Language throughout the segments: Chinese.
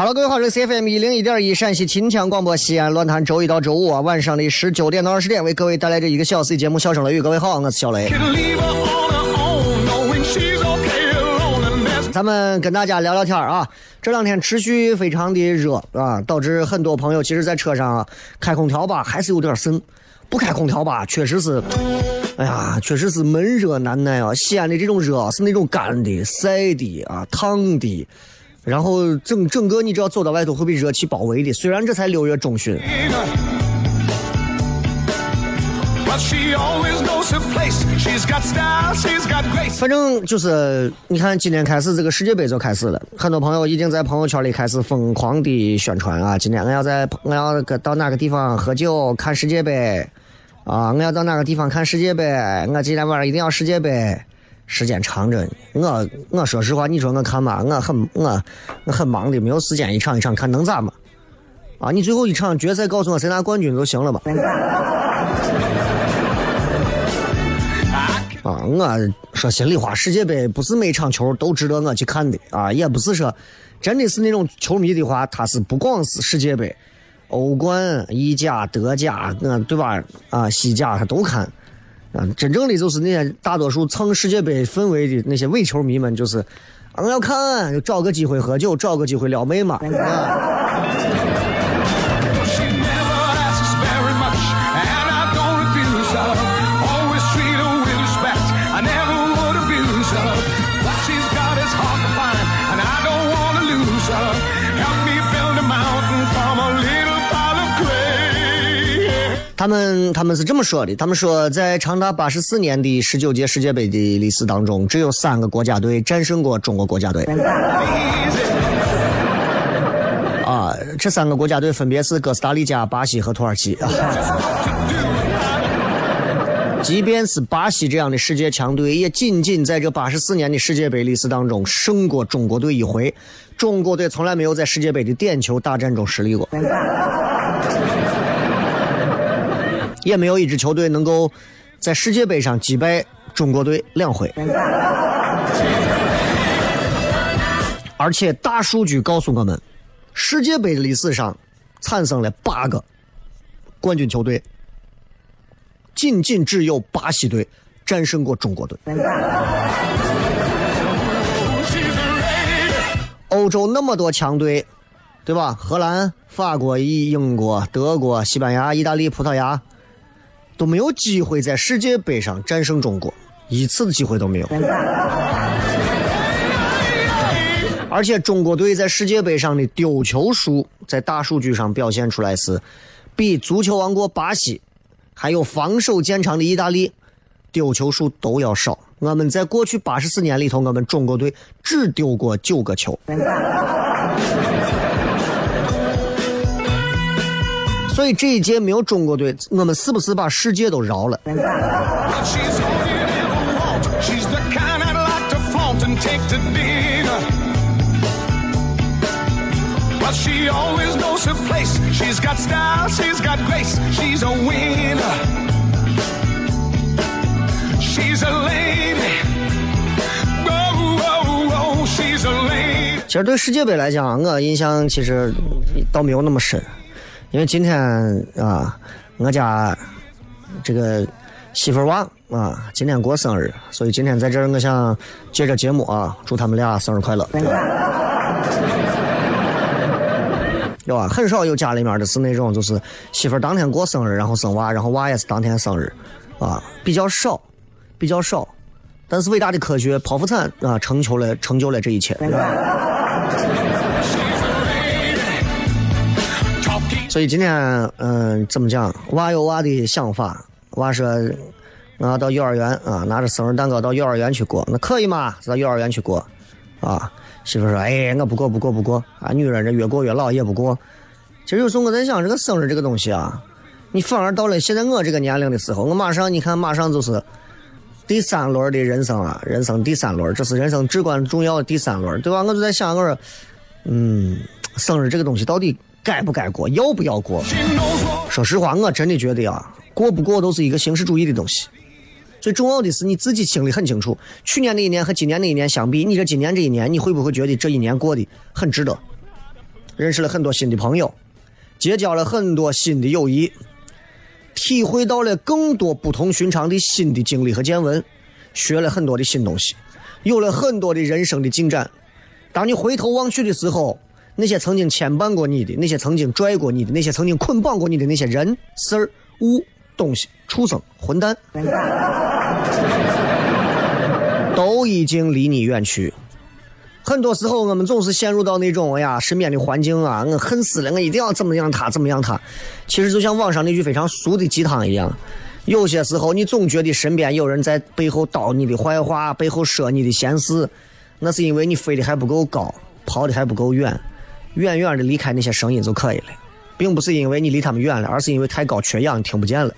Hello，各位好，这是 CFM 一零一点一陕西秦腔广播西安论坛，周一到周五啊晚上的十九点到二十点，为各位带来这一个小时的节目《笑声雷雨》。各位好，我是小雷。咱们跟大家聊聊天啊，这两天持续非常的热啊，导致很多朋友其实在车上啊开空调吧还是有点渗，不开空调吧确实是，哎呀，确实是闷热难耐啊。西安的这种热啊是那种干的、晒的啊、烫的，然后整整个你只要走到外头会被热气包围的。虽然这才六月中旬.反正就是，你看今天开始这个世界杯就开始了，很多朋友已经在朋友圈里开始疯狂的宣传啊，今天我要在我要到哪个地方喝酒看世界杯，啊，我要到哪个地方看世界杯，我今天晚上一定要世界杯。时间长着呢，我我说实话，你说我看吧，我很我我很忙的，没有时间一场一场看，能咋嘛？啊，你最后一场决赛告诉我谁拿冠军就行了嘛。啊，我说心里话，世界杯不是每场球都值得我去看的啊，也不是说真的是那种球迷的话，他是不光是世界杯、欧冠、意甲、德甲，嗯，对吧？啊，西甲他都看。啊，真正的就是那些大多数蹭世界杯氛围的那些伪球迷们，就是我要看，就找个机会喝酒，找个机会撩妹嘛。他们他们是这么说的，他们说在长达八十四年的十九届世界杯的历史当中，只有三个国家队战胜过中国国家队。啊，这三个国家队分别是哥斯达黎加、巴西和土耳其。啊 即便是巴西这样的世界强队，也仅仅在这八十四年的世界杯历史当中胜过中国队一回。中国队从来没有在世界杯的点球大战中失利过。也没有一支球队能够在世界杯上击败中国队两回。而且大数据告诉我们，世界杯的历史上产生了八个冠军球队，仅仅只有巴西队战胜过中国队。欧洲那么多强队，对吧？荷兰、法国、英英国、德国、西班牙、意大利、葡萄牙都没有机会在世界杯上战胜中国，一次的机会都没有。而且中国队在世界杯上的丢球数，在大数据上表现出来是比足球王国巴西，还有防守见长的意大利，丢球数都要少。我们在过去八十四年里头，我们中国队只丢过九个球。所以这一届没有中国队，我们是不是把世界都饶了.其实对世界杯来讲，我印象其实倒没有那么深，因为今天啊，我家这个媳妇娃啊，今天过生日，所以今天在这儿，我想借着节目啊，祝他们俩生日快乐。有啊，很少有家里面的是那种，就是媳妇当天过生日，然后生娃，然后娃也是当天生日，啊，比较少，比较少。但是伟大的科学剖腹产啊，成就了成就了这一切。所以今天，嗯、怎么讲？娃有娃的想法。娃说，我要到幼儿园啊，拿着生日蛋糕到幼儿园去过，那可以吗？到幼儿园去过，啊。媳妇说，哎，我不过，不过，不过啊。女人这越过越老也不过。其实有时候我在想，这个生日这个东西啊，你反而到了现在我这个年龄的时候，我马上你看，马上就是第三轮的人生了，人生第三轮，这是人生至关重要的第三轮，对吧？我就在想，我说，嗯，生日这个东西到底该不该过，要不要过？说实话，我真的觉得呀，过不过都是一个形式主义的东西。最重要的是你自己心里很清楚，去年那一年和今年那一年相比，你这今年这一年，你会不会觉得这一年过得很值得？认识了很多新的朋友，结交了很多新的友谊，体会到了更多不同寻常的新的经历和见闻，学了很多的新东西，有了很多的人生的进展。当你回头望去的时候，那些曾经牵绊过你的，那些曾经拽过你的，那些曾经捆绑过你的那些人、事儿、物、东西、畜生、混蛋，都已经离你远去。很多时候，我们总是陷入到那种哎呀，身边的环境啊，我恨死了，我一定要怎么样他，怎么样他。其实就像网上那句非常俗的鸡汤一样，有些时候你总觉得身边有人在背后叨你的坏话，背后说你的闲事，那是因为你飞得还不够高，跑得还不够远，远远的离开那些声音就可以了，并不是因为你离他们远了，而是因为太高缺氧，听不见了。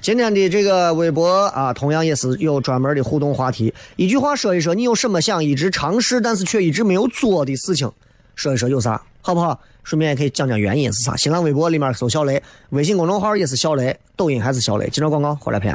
今天的这个微博啊，同样也是有专门的互动话题。一句话说一说，你有什么想一直尝试但是却一直没有做的事情？说一说有啥，好不好？顺便也可以讲讲原因是啥。新浪微博里面搜小雷，微信公众号也是小雷，抖音还是小雷。接着广告，回来片。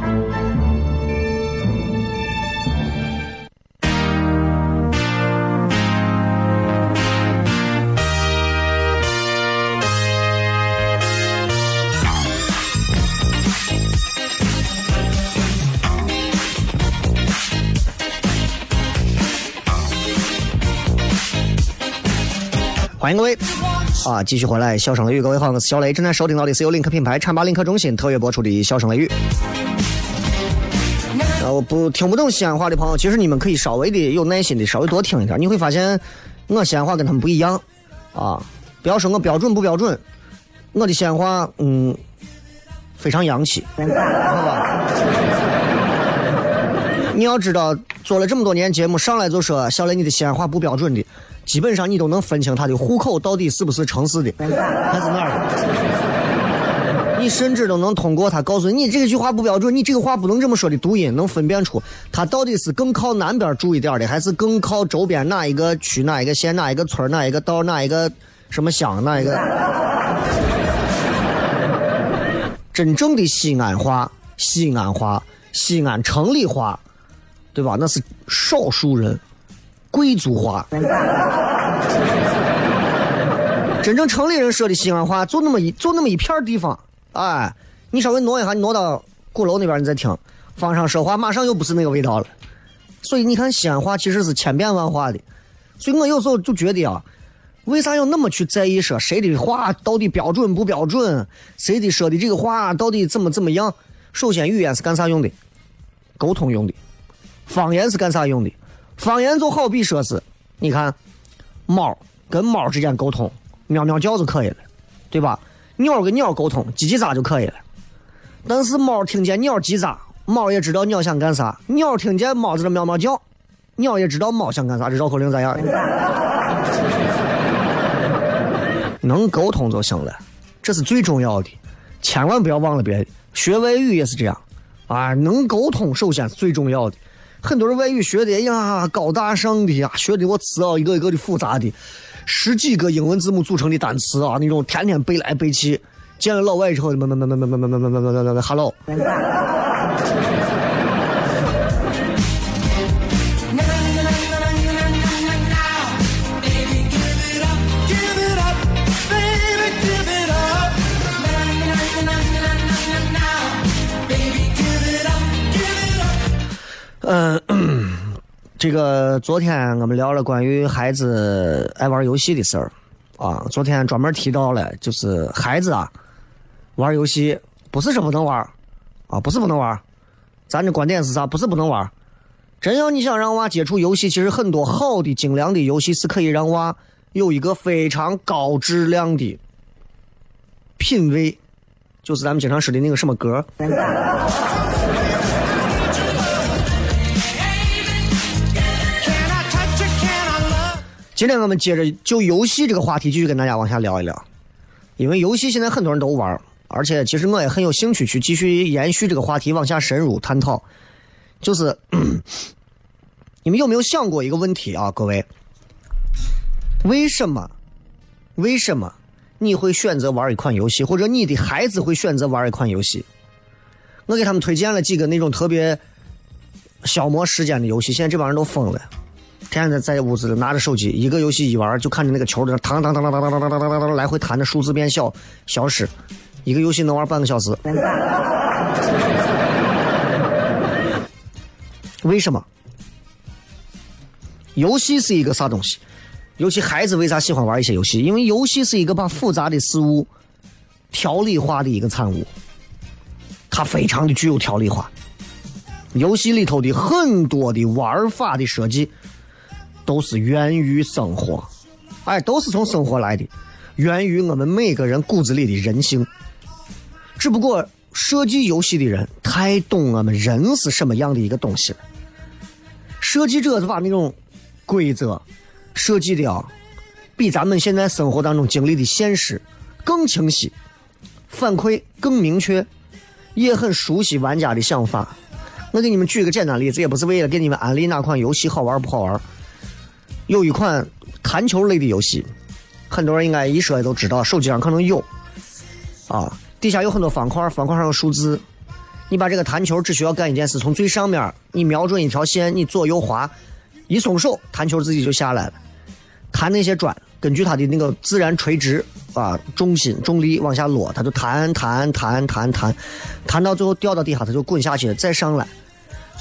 欢迎各位，啊，继续回来，笑声雷雨，各位好，我是小雷，正在收听到的是由领克品牌浐灞领克中心特约播出的《笑声雷雨》。呃，我不听不懂西安话的朋友，其实你们可以稍微的有耐心的稍微多听一点，你会发现我西安话跟他们不一样啊。不要说我标准不标准，我的西安话嗯非常洋气，好吧？你要知道，做了这么多年节目，上来就说小雷你的西安话不标准的，基本上你都能分清他的户口到底是不是城市的，还是哪儿的。你甚至都能通过他告诉你，你这句话不标准，你这个话不能这么说的读音，能分辨出他到底是更靠南边住一点的，还是更靠周边哪一个区、哪一个县、哪一个村、哪一个道、哪一个什么乡、哪一个。真正的西安话、西安话、西安城里话，对吧？那是少数人，贵族话。真正城里人说的西安话，就那么一就那么一片地方，哎，你稍微挪一下，你挪到鼓楼那边，你再听，方上说话，马上又不是那个味道了。所以你看，西安话其实是千变万化的。所以我有时候就觉得啊，为啥要那么去在意说谁的话到底标准不标准，谁的说的这个话到底怎么怎么样？首先，语言是干啥用的？沟通用的。方言是干啥用的？方言就好比说是，你看，猫跟猫之间沟通，喵喵叫就可以了，对吧？鸟跟鸟沟通，叽叽喳就可以了。但是猫听见鸟叽喳，猫也知道鸟想干啥；鸟听见猫在这喵喵叫，鸟也知道猫想干啥。这绕口令咋样？能沟通就行了，这是最重要的，千万不要忘了别的。学外语也是这样，啊，能沟通首先是最重要的。很多人外语学的呀高大上的呀，学的我词啊一个一个的复杂的，十几个英文字母组成的单词啊，那种天天背来背去。见了老外之后，么么么么么么么么么么么么么嗯，这个昨天我们聊了关于孩子爱玩游戏的事儿啊，昨天专门提到了，就是孩子啊玩游戏不是说不能玩啊，不是不能玩，咱的观点是啥？不是不能玩，真要你想让娃接触游戏，其实很多好的精良的游戏是可以让娃有一个非常高质量的品味，就是咱们经常说的那个什么歌。今天我们接着就游戏这个话题继续跟大家往下聊一聊，因为游戏现在很多人都玩，而且其实我也很有兴趣去继续延续这个话题往下深入探讨。就是 你们有没有想过一个问题啊，各位？为什么？为什么你会选择玩一款游戏，或者你的孩子会选择玩一款游戏？我给他们推荐了几个那种特别消磨时间的游戏，现在这帮人都疯了。天天在屋子里拿着手机，一个游戏一玩，就看着那个球在那当当当当当当当当当当当来回弹的，数字变小消失，一个游戏能玩半个小时。为什么？游戏是一个啥东西？尤其孩子为啥喜欢玩一些游戏？因为游戏是一个把复杂的事物条理化的一个产物，它非常的具有条理化。游戏里头的很多的玩法的设计，都是源于生活，哎，都是从生活来的，源于我们每个人骨子里的人性。只不过设计游戏的人太懂我们人是什么样的一个东西了，设计者就把那种规则设计的啊，比咱们现在生活当中经历的现实更清晰，反馈更明确，也很熟悉玩家的想法。我给你们举个简单例子，也不是为了给你们安利哪款游戏好玩不好玩。有一款弹球类的游戏，很多人应该一说都知道，手机上可能有。啊，底下有很多方块，方块上有数字。你把这个弹球只需要干一件事，从最上面你瞄准一条线，你左右滑，一松手，弹球自己就下来了。弹那些砖，根据它的那个自然垂直啊重心重力往下落，它就弹弹弹弹弹，弹到最后掉到地下，它就滚下去了，再上来。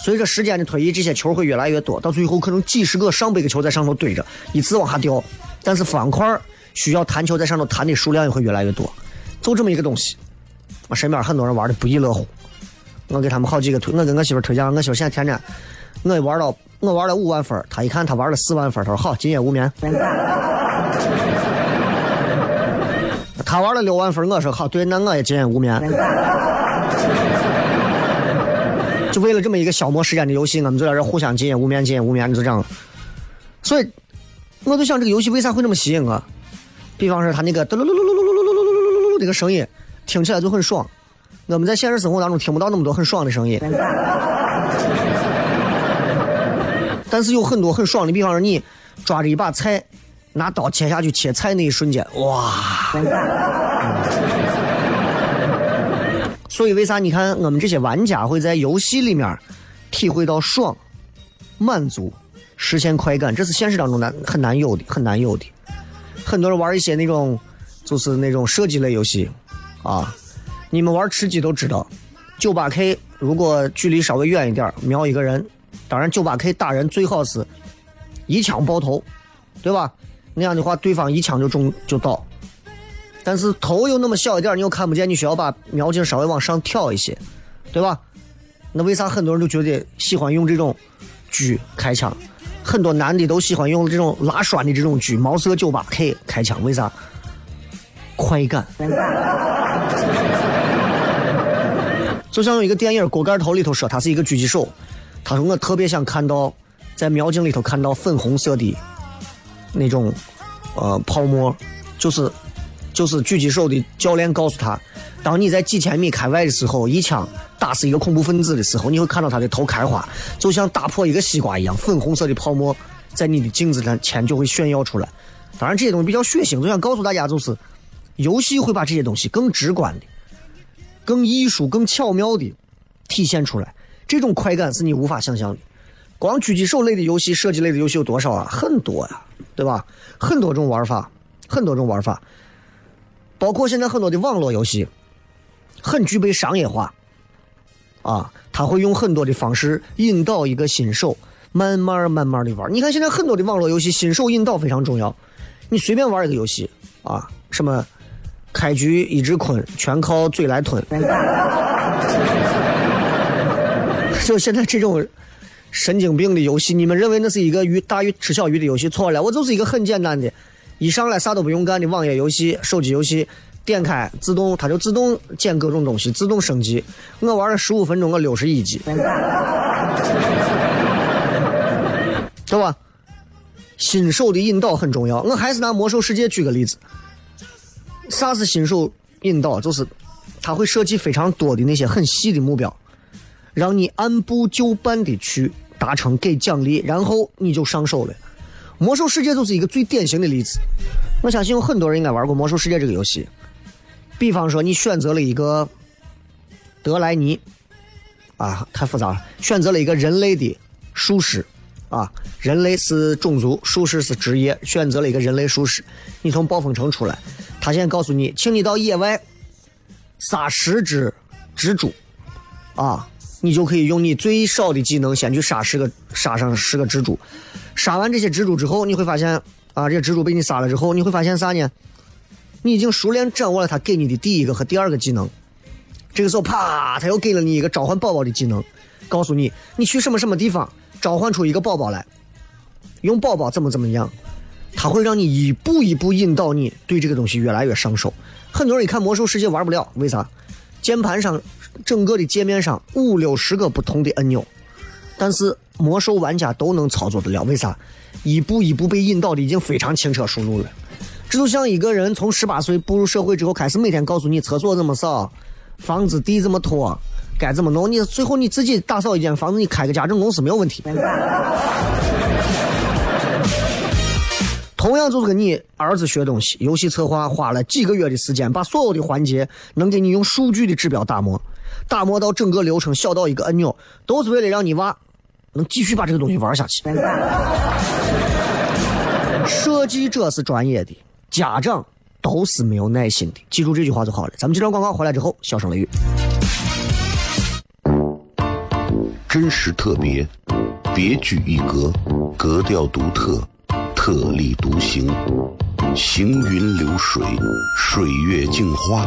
随着时间的推移，这些球会越来越多，到最后可能几十个、上百个球在上头堆着，依次往下掉。但是方块需要弹球在上头弹的数量也会越来越多。就这么一个东西，我身边很多人玩的不亦乐乎。我给他们好几个推，我跟我媳妇推荐，我媳妇现在天天，我玩到我玩了五万分，她一看她玩了四万分，她说好，今夜无眠。他玩了六万分，我说好，对，那我也今夜无眠。就为了这么一个消磨时间的游戏，我们就在这互相进无眠，进无眠，就这样。所以，我就想这个游戏为啥会这么吸引我？比方说，他那个嘟噜噜噜噜噜噜噜噜噜噜噜这个声音，听起来就很爽。我们在现实生活当中听不到那么多很爽的声音，但是有很多很爽的，比方说你抓着一把菜，拿刀切下去切菜那一瞬间，哇！所以为啥你看我们这些玩家会在游戏里面体会到爽、满足、实现快感？这是现实当中难很难有的，很难有的。很多人玩一些那种就是那种射击类游戏啊。你们玩吃鸡都知道，九八 K 如果距离稍微远一点，瞄一个人，当然九八 K 打人最好是一枪爆头，对吧？那样的话，对方一枪就中就倒。但是头又那么小一点，你又看不见，你需要把瞄镜稍微往上挑一些，对吧？那为啥很多人都觉得喜欢用这种狙开枪？很多男的都喜欢用这种拉栓的这种狙，毛瑟九八 K 开枪，为啥？快感。就像有一个电影《锅盖头》里头说，他是一个狙击手。他说我特别想看到在瞄镜里头看到粉红色的那种呃泡沫，就是就是狙击手的教练告诉他，当你在几千米开外的时候，一枪打死一个恐怖分子的时候，你会看到他的头开花，就像打破一个西瓜一样，粉红色的泡沫在你的镜子前就会炫耀出来。当然这些东西比较血腥，就想告诉大家，就是游戏会把这些东西更直观的。更艺术、更巧妙的体现出来，这种快感是你无法想象的。光狙击手类的游戏、射击类的游戏有多少啊？很多呀，对吧？很多种玩法，很多种玩法，包括现在很多的网络游戏，很具备商业化。啊，他会用很多的方式引导一个新手，慢慢慢慢的玩。你看现在很多的网络游戏，新手引导非常重要。你随便玩一个游戏啊，什么？开局一直困，全靠嘴来吞。就现在这种神经病的游戏，你们认为那是一个鱼大鱼吃小鱼的游戏？错了，我就是一个很简单的，一上来啥都不用干的网页游戏、手机游戏，点开自动它就自动捡各种东西，自动升级。我玩了十五分钟，我六十一级，对吧？新手的引导很重要。我还是拿魔兽世界举个例子。啥是新手引导？就是他会设计非常多的那些很细的目标，让你按部就班的去达成，给奖励，然后你就上手了。魔兽世界就是一个最典型的例子。我相信有很多人应该玩过魔兽世界这个游戏。比方说，你选择了一个德莱尼，啊，太复杂了。选择了一个人类的术士，啊，人类是种族，术士是职业。选择了一个人类术士，你从暴风城出来。他现在告诉你，请你到野外杀十只蜘蛛，啊，你就可以用你最少的技能先去杀十个，杀上十个蜘蛛。杀完这些蜘蛛之后，你会发现，啊，这些蜘蛛被你杀了之后，你会发现啥呢？你已经熟练掌握了他给你的第一个和第二个技能。这个时候，啪，他又给了你一个召唤宝宝的技能，告诉你，你去什么什么地方召唤出一个宝宝来，用宝宝怎么怎么样。他会让你一步一步引导你对这个东西越来越上手。很多人一看《魔兽世界》玩不了，为啥？键盘上整个的界面上五六十个不同的按钮，但是魔兽玩家都能操作得了，为啥？一步一步被引导的已经非常轻车熟路了。这就像一个人从十八岁步入社会之后，开始每天告诉你厕所怎么扫，房子地怎么拖，该怎么弄，你最后你自己打扫一间房子，你开个家政公司没有问题。同样就是跟你儿子学东西，游戏策划花了几个月的时间，把所有的环节能给你用数据的指标打磨，打磨到整个流程小到一个按钮，都是为了让你娃能继续把这个东西玩下去。设计者是专业的，家长都是没有耐心的，记住这句话就好了。咱们这段广告回来之后，笑声雷雨，真实特别，别具一格，格调独特。特立独行，行云流水，水月镜花，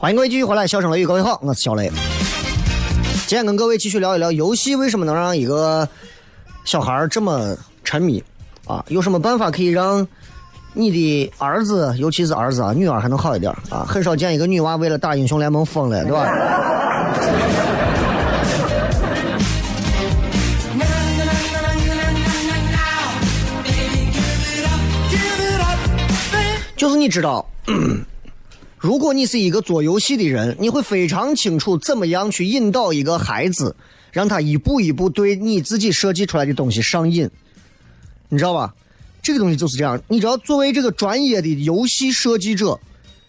欢迎各位继续回来，笑声雷雨，各位好，我是小雷。今天跟各位继续聊一聊游戏为什么能让一个小孩这么沉迷啊？有什么办法可以让你的儿子，尤其是儿子啊，女儿还能好一点啊？很少见一个女娃为了打英雄联盟疯了，对吧？就是你知道。如果你是一个做游戏的人，你会非常清楚怎么样去引导一个孩子，让他一步一步对你自己设计出来的东西上瘾，你知道吧？这个东西就是这样。你知道，作为这个专业的游戏设计者、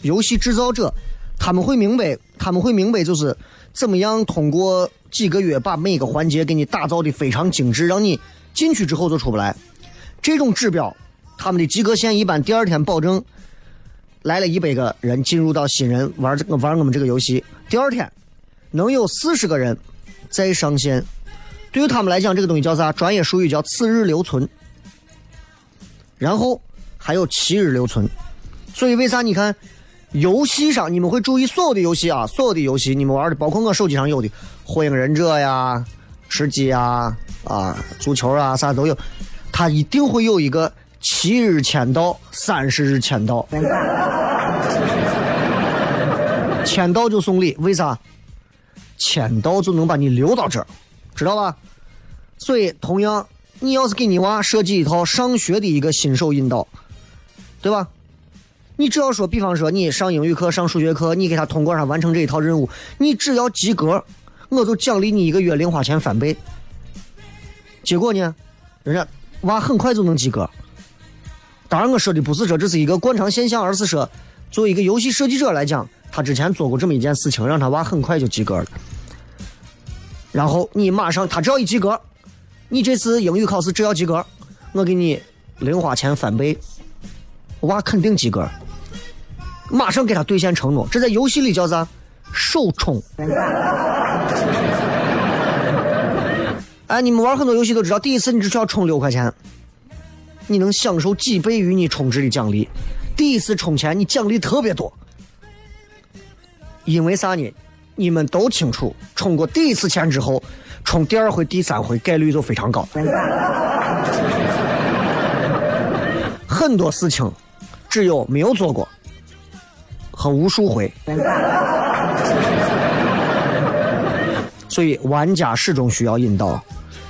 游戏制造者，他们会明白，他们会明白，就是怎么样通过几个月把每个环节给你打造的非常精致，让你进去之后就出不来。这种指标，他们的及格线一般第二天保证。来了一百个人进入到新人玩这个玩我们这个游戏，第二天能有四十个人再上线。对于他们来讲，这个东西叫啥？专业术语叫次日留存。然后还有七日留存。所以为啥你看游戏上你们会注意所有的游戏啊？所有的游戏你们玩的，包括我手机上有的《火影忍者》呀、吃鸡啊、啊足球啊啥都有，它一定会有一个。七日签到，三十日签到，签到就送礼，为啥？签到就能把你留到这儿，知道吧？所以，同样，你要是给你娃设计一套上学的一个新手引导，对吧？你只要说，比方说你上英语课、上数学课，你给他通过上完成这一套任务，你只要及格，我就奖励你一个月零花钱翻倍。结果呢，人家娃很快就能及格。当然，我说的不是说这是一个惯常现象，而是说，作为一个游戏设计者来讲，他之前做过这么一件事情，让他娃很快就及格了。然后你马上，他只要一及格，你这次英语考试只要及格，我给你零花钱翻倍，娃肯定及格。马上给他兑现承诺，这在游戏里叫啥？首充。哎，你们玩很多游戏都知道，第一次你只需要充六块钱。你能享受几倍于你充值的奖励？第一次充钱，你奖励特别多，因为啥呢？你们都清楚，充过第一次钱之后，充第二回、第三回概率就非常高。很多事情，只有没有做过和无数回，所以玩家始终需要引导，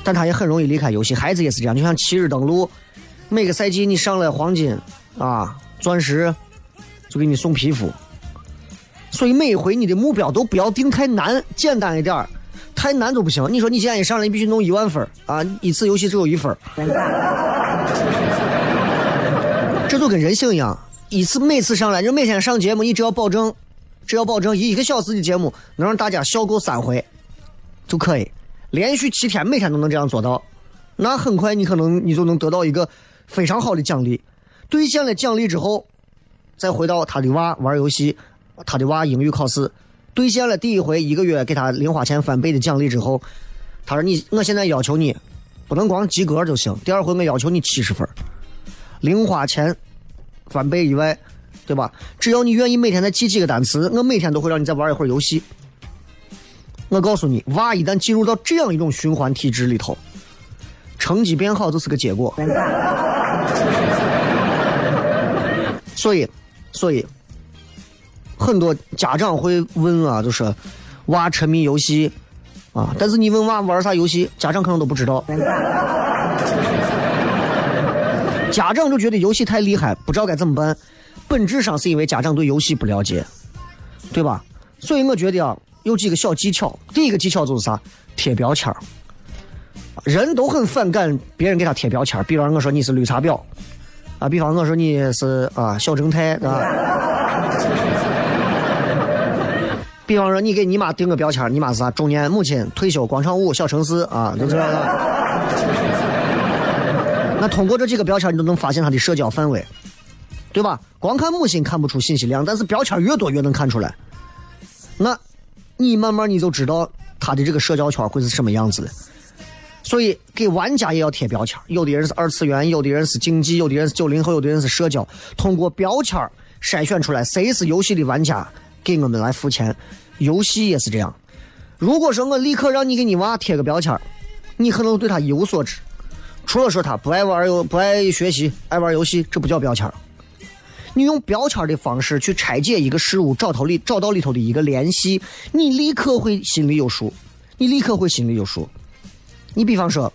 但他也很容易离开游戏。孩子也是这样，就像七日登录。每个赛季你上了黄金，啊，钻石，就给你送皮肤。所以每回你的目标都不要定太难，简单一点儿，太难就不行。你说你现在一上来你必须弄一万分啊，一次游戏只有一分这就跟人性一样，一次每次上来，就每天上节目，你只要保证，只要保证一个小时的节目能让大家笑够三回，就可以，连续七天每天都能这样做到。那很快你可能你就能得到一个非常好的奖励。兑现了奖励之后，再回到他的娃玩游戏，他的娃英语考试兑现了第一回一个月给他零花钱翻倍的奖励之后，他说你我现在要求你不能光及格就行，第二回我要求你七十分，零花钱翻倍以外，对吧？只要你愿意每天再记几个单词，我每天都会让你再玩一会儿游戏。我告诉你，娃一旦进入到这样一种循环体制里头，成绩变好就是个结果。所以，所以很多家长会问啊，就是娃沉迷游戏啊，但是你问娃玩啥游戏，家长可能都不知道。家长就觉得游戏太厉害，不知道该怎么办。本质上是因为家长对游戏不了解，对吧？所以我觉得啊，有几个小技巧。第一个技巧就是啥？贴标签儿。人都很反感别人给他贴标签，比方我说你是绿茶婊。啊，比方我说你是啊小正太，对吧？比方说你给你妈定个标签，你妈是啥？中年母亲，退休广场舞小城市啊，就这样了。那通过这几个标签，你都能发现他的社交范围，对吧？光看母亲看不出信息量，但是标签越多越能看出来。那，你慢慢你就知道他的这个社交圈会是什么样子的。所以，给玩家也要贴标签。有的人是二次元，有的人是竞技，有的人是九零后，有的人是社交。通过标签筛选出来谁是游戏的玩家，给我们来付钱。游戏也是这样。如果说我立刻让你给你娃贴个标签，你可能对他一无所知。除了说他不爱玩游、不爱学习、爱玩游戏，这不叫标签。你用标签的方式去拆解一个事物，找头里找到里头的一个联系，你立刻会心里有数。你立刻会心里有数。你比方说，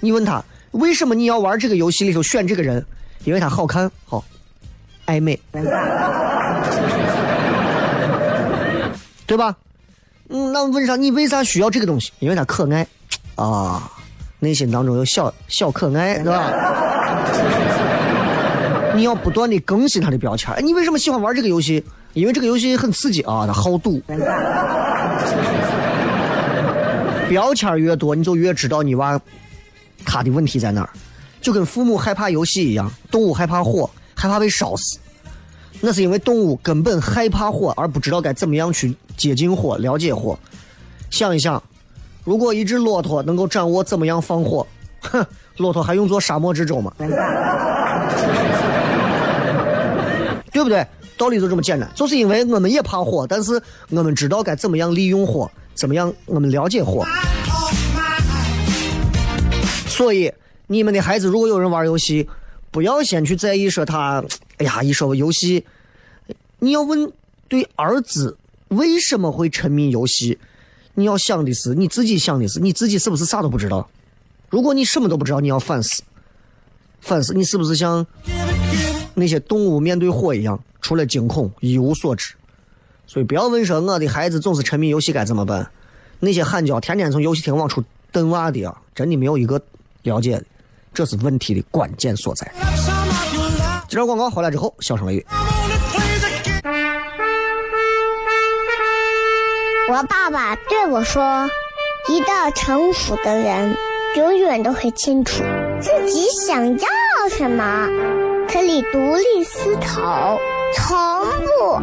你问他为什么你要玩这个游戏里头选这个人？因为他好看，好暧昧，对吧？嗯，那问啥？你为啥需要这个东西？因为他可爱啊，内心当中有小小可爱，对吧？你要不断的更新他的标签。你为什么喜欢玩这个游戏？因为这个游戏很刺激啊，他好赌。标签越多，你就越知道你娃他的问题在哪儿。就跟父母害怕游戏一样，动物害怕火，害怕被烧死，那是因为动物根本害怕火，而不知道该怎么样去接近火、了解火。想一想，如果一只骆驼能够掌握怎么样放火，哼，骆驼还用做沙漠之舟吗？对不对？道理就这么简单，就是因为我们也怕火，但是我们知道该怎么样利用火。怎么样？我们了解火，所以你们的孩子如果有人玩游戏，不要先去在意说他，哎呀，一说游戏，你要问对儿子为什么会沉迷游戏，你要想的是你自己想的是你自己是不是啥都不知道？如果你什么都不知道，你要反思，反思你是不是像那些动物面对火一样，除了惊恐一无所知。所以不要问说我的孩子总是沉迷游戏该怎么办？那些喊叫天天从游戏厅往出蹬娃的啊，真的没有一个了解的，这是问题的关键所在。这条广告回来之后，小声雷雨。我爸爸对我说：“一个成熟的人，永远都会清楚自己想要什么，可以独立思考，从不。”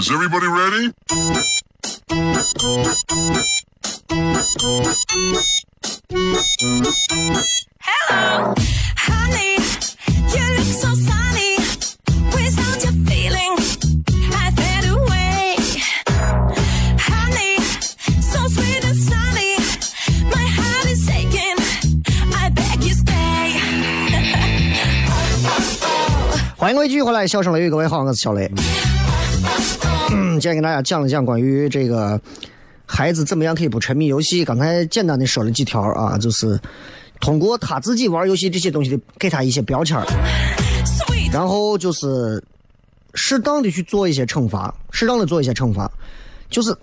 Is everybody ready? 欢迎各位继续回来，笑声雷雨，各位好，我是小雷。今天给大家讲了讲关于这个孩子怎么样可以不沉迷游戏。刚才简单的说了几条啊，就是通过他自己玩游戏这些东西的，给他一些标签儿，然后就是适当的去做一些惩罚，适当的做一些惩罚，就是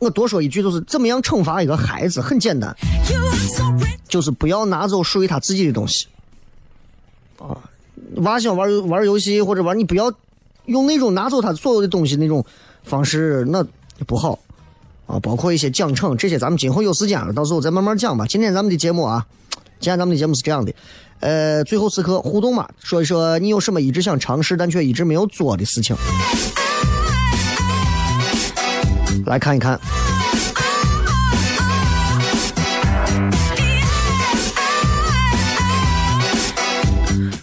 我多说一句，就是怎么样惩罚一个孩子，很简单，就是不要拿走属于他自己的东西。啊，娃想玩玩游戏或者玩，你不要用那种拿走他所有的东西那种方式，那不好。啊，包括一些奖惩，这些咱们今后有时间了，到时候再慢慢讲吧。今天咱们的节目啊，今天咱们的节目是这样的，呃，最后时刻互动嘛，说一说你有什么一直想尝试但却一直没有做的事情，来看一看。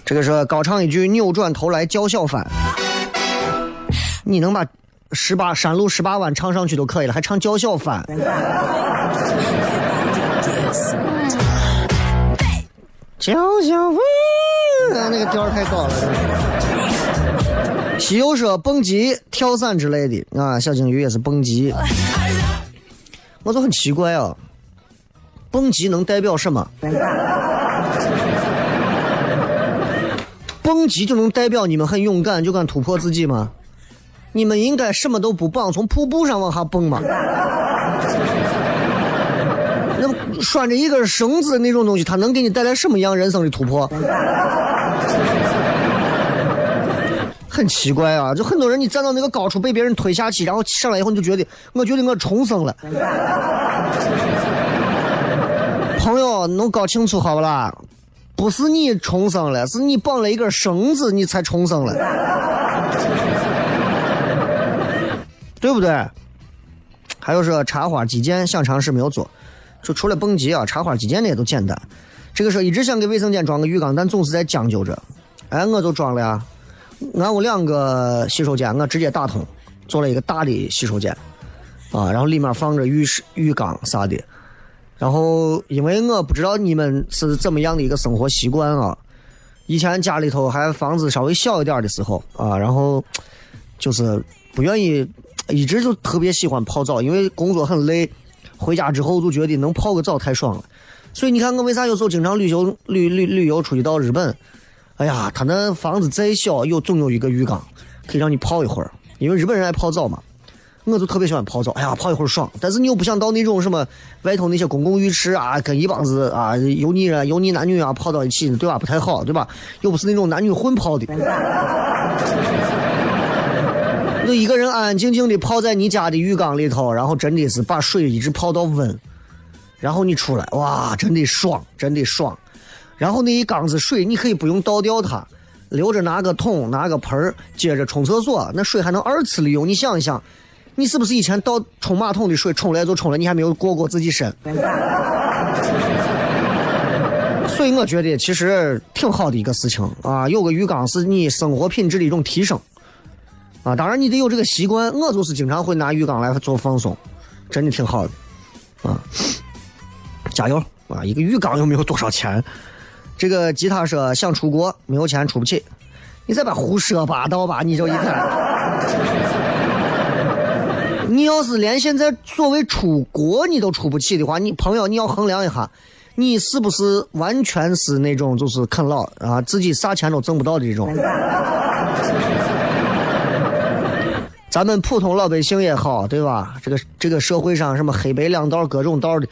这个是高唱一句，扭转头来叫小帆，你能把？十八山路十八弯唱上去都可以了，还唱叫小帆。叫小帆，那个调太高了。西游说蹦极、跳伞之类的啊，小金鱼也是蹦极。我就很奇怪啊，蹦极能代表什么？蹦极就能代表你们很勇敢，就敢突破自己吗？你们应该什么都不绑，从瀑布上往下蹦嘛。那拴着一根绳子那种东西，它能给你带来什么样人生的突破？很奇怪啊！就很多人，你站到那个高处被别人推下去，然后上来以后你就觉得，我觉得我重生了。朋友，能搞清楚好不啦？不是你重生了，是你绑了一根绳子，你才重生了。对不对？还有说插花击剑想尝试没有做，就除了蹦极啊，插花击剑的也都简单。这个说一直想给卫生间装个浴缸，但总是在将就着。哎，我就装了呀。俺屋两个洗手间，我直接打通，做了一个大的洗手间啊，然后里面放着浴室、浴缸啥的。然后因为我不知道你们是怎么样的一个生活习惯啊，以前家里头还房子稍微小一点的时候啊，然后就是不愿意。一直就特别喜欢泡澡，因为工作很累，回家之后就觉得能泡个澡太爽了。所以你看我为啥有时候经常旅游旅旅旅游出去到日本？哎呀，他那房子再小，有总有一个浴缸，可以让你泡一会儿。因为日本人爱泡澡嘛，我就特别喜欢泡澡。哎呀，泡一会儿爽。但是你又不想到那种什么外头那些公共浴池啊，跟一帮子啊油腻人、油腻男女啊泡到一起，对吧？不太好，对吧？又不是那种男女混泡的。就一个人安安静静的泡在你家的浴缸里头，然后真的是把水一直泡到温，然后你出来，哇，真的爽，真的爽。然后那一缸子水，你可以不用倒掉它，留着拿个桶，拿个盆儿，接着冲厕所，那水还能二次利用。你想一想，你是不是以前倒冲马桶的水冲来就冲了，你还没有过过自己身？所以我觉得其实挺好的一个事情啊，有个浴缸是你生活品质的一种提升。啊，当然你得有这个习惯，我就是经常会拿浴缸来做放松，真的挺好的，啊，加油啊！一个浴缸又没有多少钱，这个吉他说想出国，没有钱出不起，你再把胡说八道吧，你就一天，你要是连现在所谓出国你都出不起的话，你朋友你要衡量一下，你是不是完全是那种就是啃老啊，自己啥钱都挣不到的这种。咱们普通老百姓也好，对吧？这个这个社会上什么黑白两道、各种道的，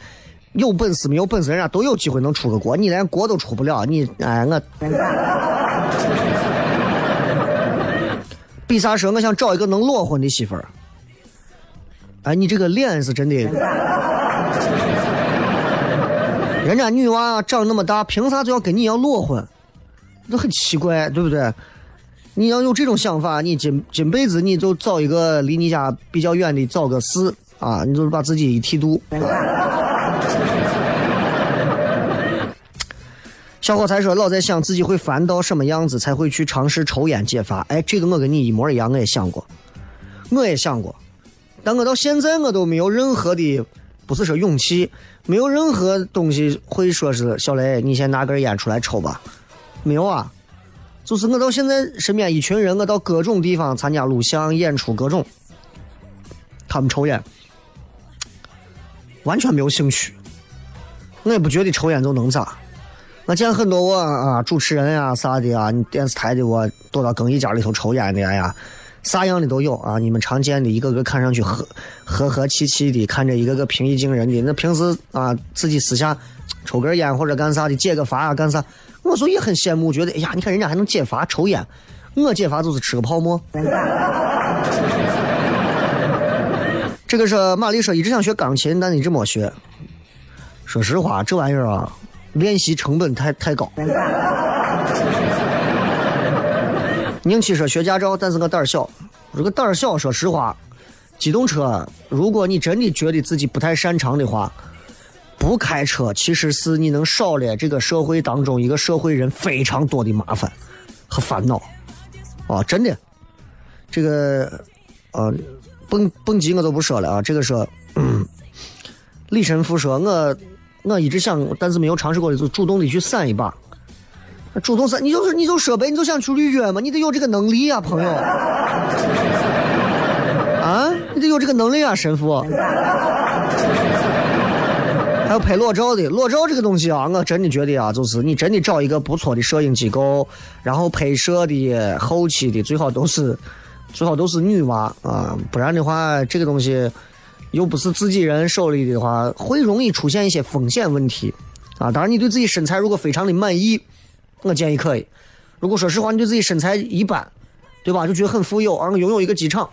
有本事没有本事，人家都有机会能出个国。你连国都出不了，你哎我，比啥说我想找一个能裸婚的媳妇儿。哎，你这个脸是真的，人家女娃长那么大，凭啥就要跟你要裸婚？这很奇怪，对不对？你要有这种想法，你今今辈子你就找一个离你家比较远的，找个寺啊，你就是把自己一剃度。小伙才说，老在想自己会烦到什么样子才会去尝试抽烟解乏。哎，这个我跟你一模一样，我也想过，我也想过，但我到现在我都没有任何的，不是说勇气，没有任何东西会说是小雷，你先拿根烟出来抽吧，没有啊。就是我到现在身边一群人，我到各种地方参加录像、演出，各种，他们抽烟，完全没有兴趣。我也不觉得抽烟就能咋，我见很多我啊主持人呀啥的啊，你电视台的我躲到更衣间里头抽烟的哎呀，啥样的都有啊。你们常见的一个个看上去和和和气气的，看着一个个平易近人的，那平时啊自己私下抽根烟或者干啥的解个乏啊干啥，我说也很羡慕，觉得哎呀，你看人家还能解乏抽烟，我解乏就是吃个泡沫。这个是玛丽说一直想学钢琴，但一直没学。说实话，这玩意儿啊，练习成本太太高。宁七说学驾照，但是我胆儿小。这个胆儿小，说实话，机动车，如果你真的觉得自己不太擅长的话，不开车其实是你能少了这个社会当中一个社会人非常多的麻烦和烦恼。啊，真的，这个，啊，蹦蹦极我都不说了啊。这个说，李神父说，我我一直想，但是没有尝试过的，就主动的去散一把。主动散，你就是你就设备，你就想去履约嘛，你得有这个能力啊，朋友。啊，你得有这个能力啊，神父。还有拍裸照的，裸照这个东西啊，我真的觉得啊，就是你真的找一个不错的摄影机构，然后拍摄的、后期的最好都是最好都是女娃啊，不然的话，这个东西又不是自己人手里的话，会容易出现一些风险问题啊。当然，你对自己身材如果非常的满意，我建议可以。如果说实话，你对自己身材一般，对吧？就觉得很富有，而我拥有一个机场。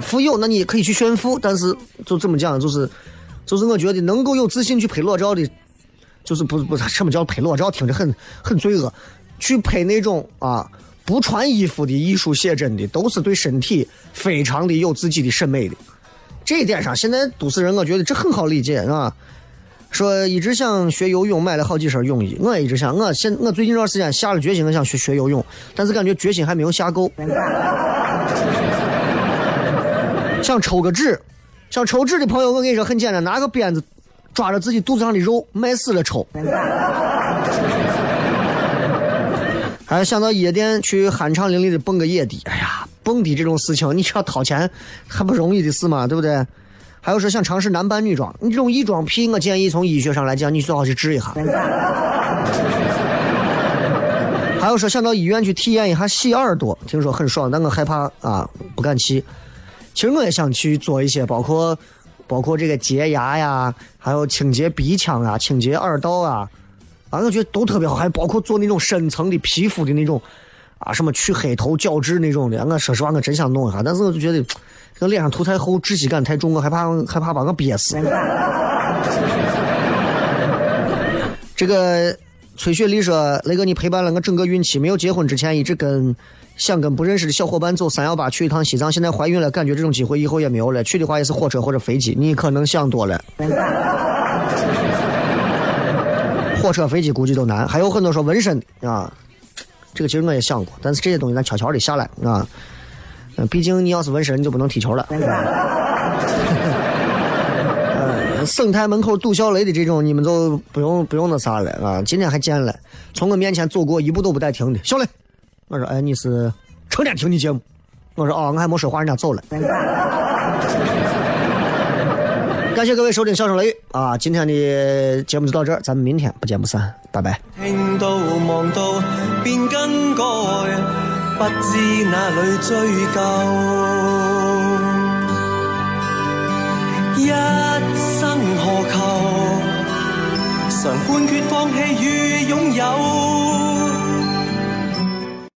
富有，那你可以去炫富，但是就这么讲，就是，就是我觉得能够有自信去拍裸照的，就是不不，什么叫拍裸照？听着很很罪恶，去拍那种啊不穿衣服的艺术写真的，都是对身体非常的有自己的审美的。这一点上，现在都市人我觉得这很好理解，啊。说一直想学游泳，买了好几身泳衣。我也一直想，我现我最近这段时间下了决心，我想去学游泳，但是感觉决心还没有下够。想抽个脂，想抽脂的朋友，我跟你说很简单，拿个鞭子抓着自己肚子上的肉，卖死了抽。还想到夜店去酣畅淋漓的蹦个野迪，哎呀，蹦迪这种事情，你只要掏钱，还不容易的事嘛，对不对？还有说想尝试男扮女装，你这种异装癖，我建议从医学上来讲，你最好去治一下。还有说想到医院去体验一下洗耳朵，听说很爽，但我害怕啊，不敢去。其实我也想去做一些，包括包括这个洁牙呀，还有清洁鼻腔啊、清洁耳道啊，啊，我觉得都特别好。还包括做那种深层的皮肤的那种啊，什么去黑头、角质那种的。我说实话，我真想弄一下，但是我就觉得这脸上涂太厚，窒息感太重，我害怕害怕把我憋死。这个崔雪丽说：“雷哥，你陪伴了我整个孕期，没有结婚之前一直跟。”想跟不认识的小伙伴走三幺八去一趟西藏，现在怀孕了，感觉这种机会以后也没有了。去的话也是火车或者飞机，你可能想多了。火车、飞机估计都难，还有很多说纹身啊。这个其实我也想过，但是这些东西咱悄悄的下来啊。毕竟你要是纹身，你就不能踢球了。嗯，省台门口堵小雷的这种，你们就不用不用那啥了啊。今天还见了，从我面前走过一步都不带停的，小雷。我说：“哎，你是成天听你节目？”我说：“哦，我还没说话，人家走了。”感谢各位收听《笑声雷雨》啊！今天的节目就到这儿，咱们明天不见不散，拜拜。听到望到便更改，不知哪里追究。一生何求？常判决放弃与拥有。